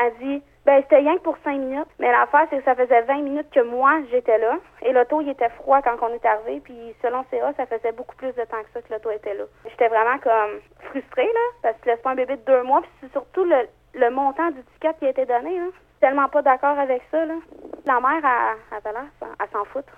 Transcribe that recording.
Elle a dit, ben c'était rien que pour cinq minutes. Mais l'affaire, c'est que ça faisait 20 minutes que moi, j'étais là. Et l'auto, il était froid quand on est arrivé. Puis selon CA, ça faisait beaucoup plus de temps que ça que l'auto était là. J'étais vraiment comme frustrée, là, parce que tu laisses pas un bébé de deux mois. Puis c'est surtout le, le montant du ticket qui a été donné, là. Tellement pas d'accord avec ça, là. La mère, elle, elle avait s'en foutre.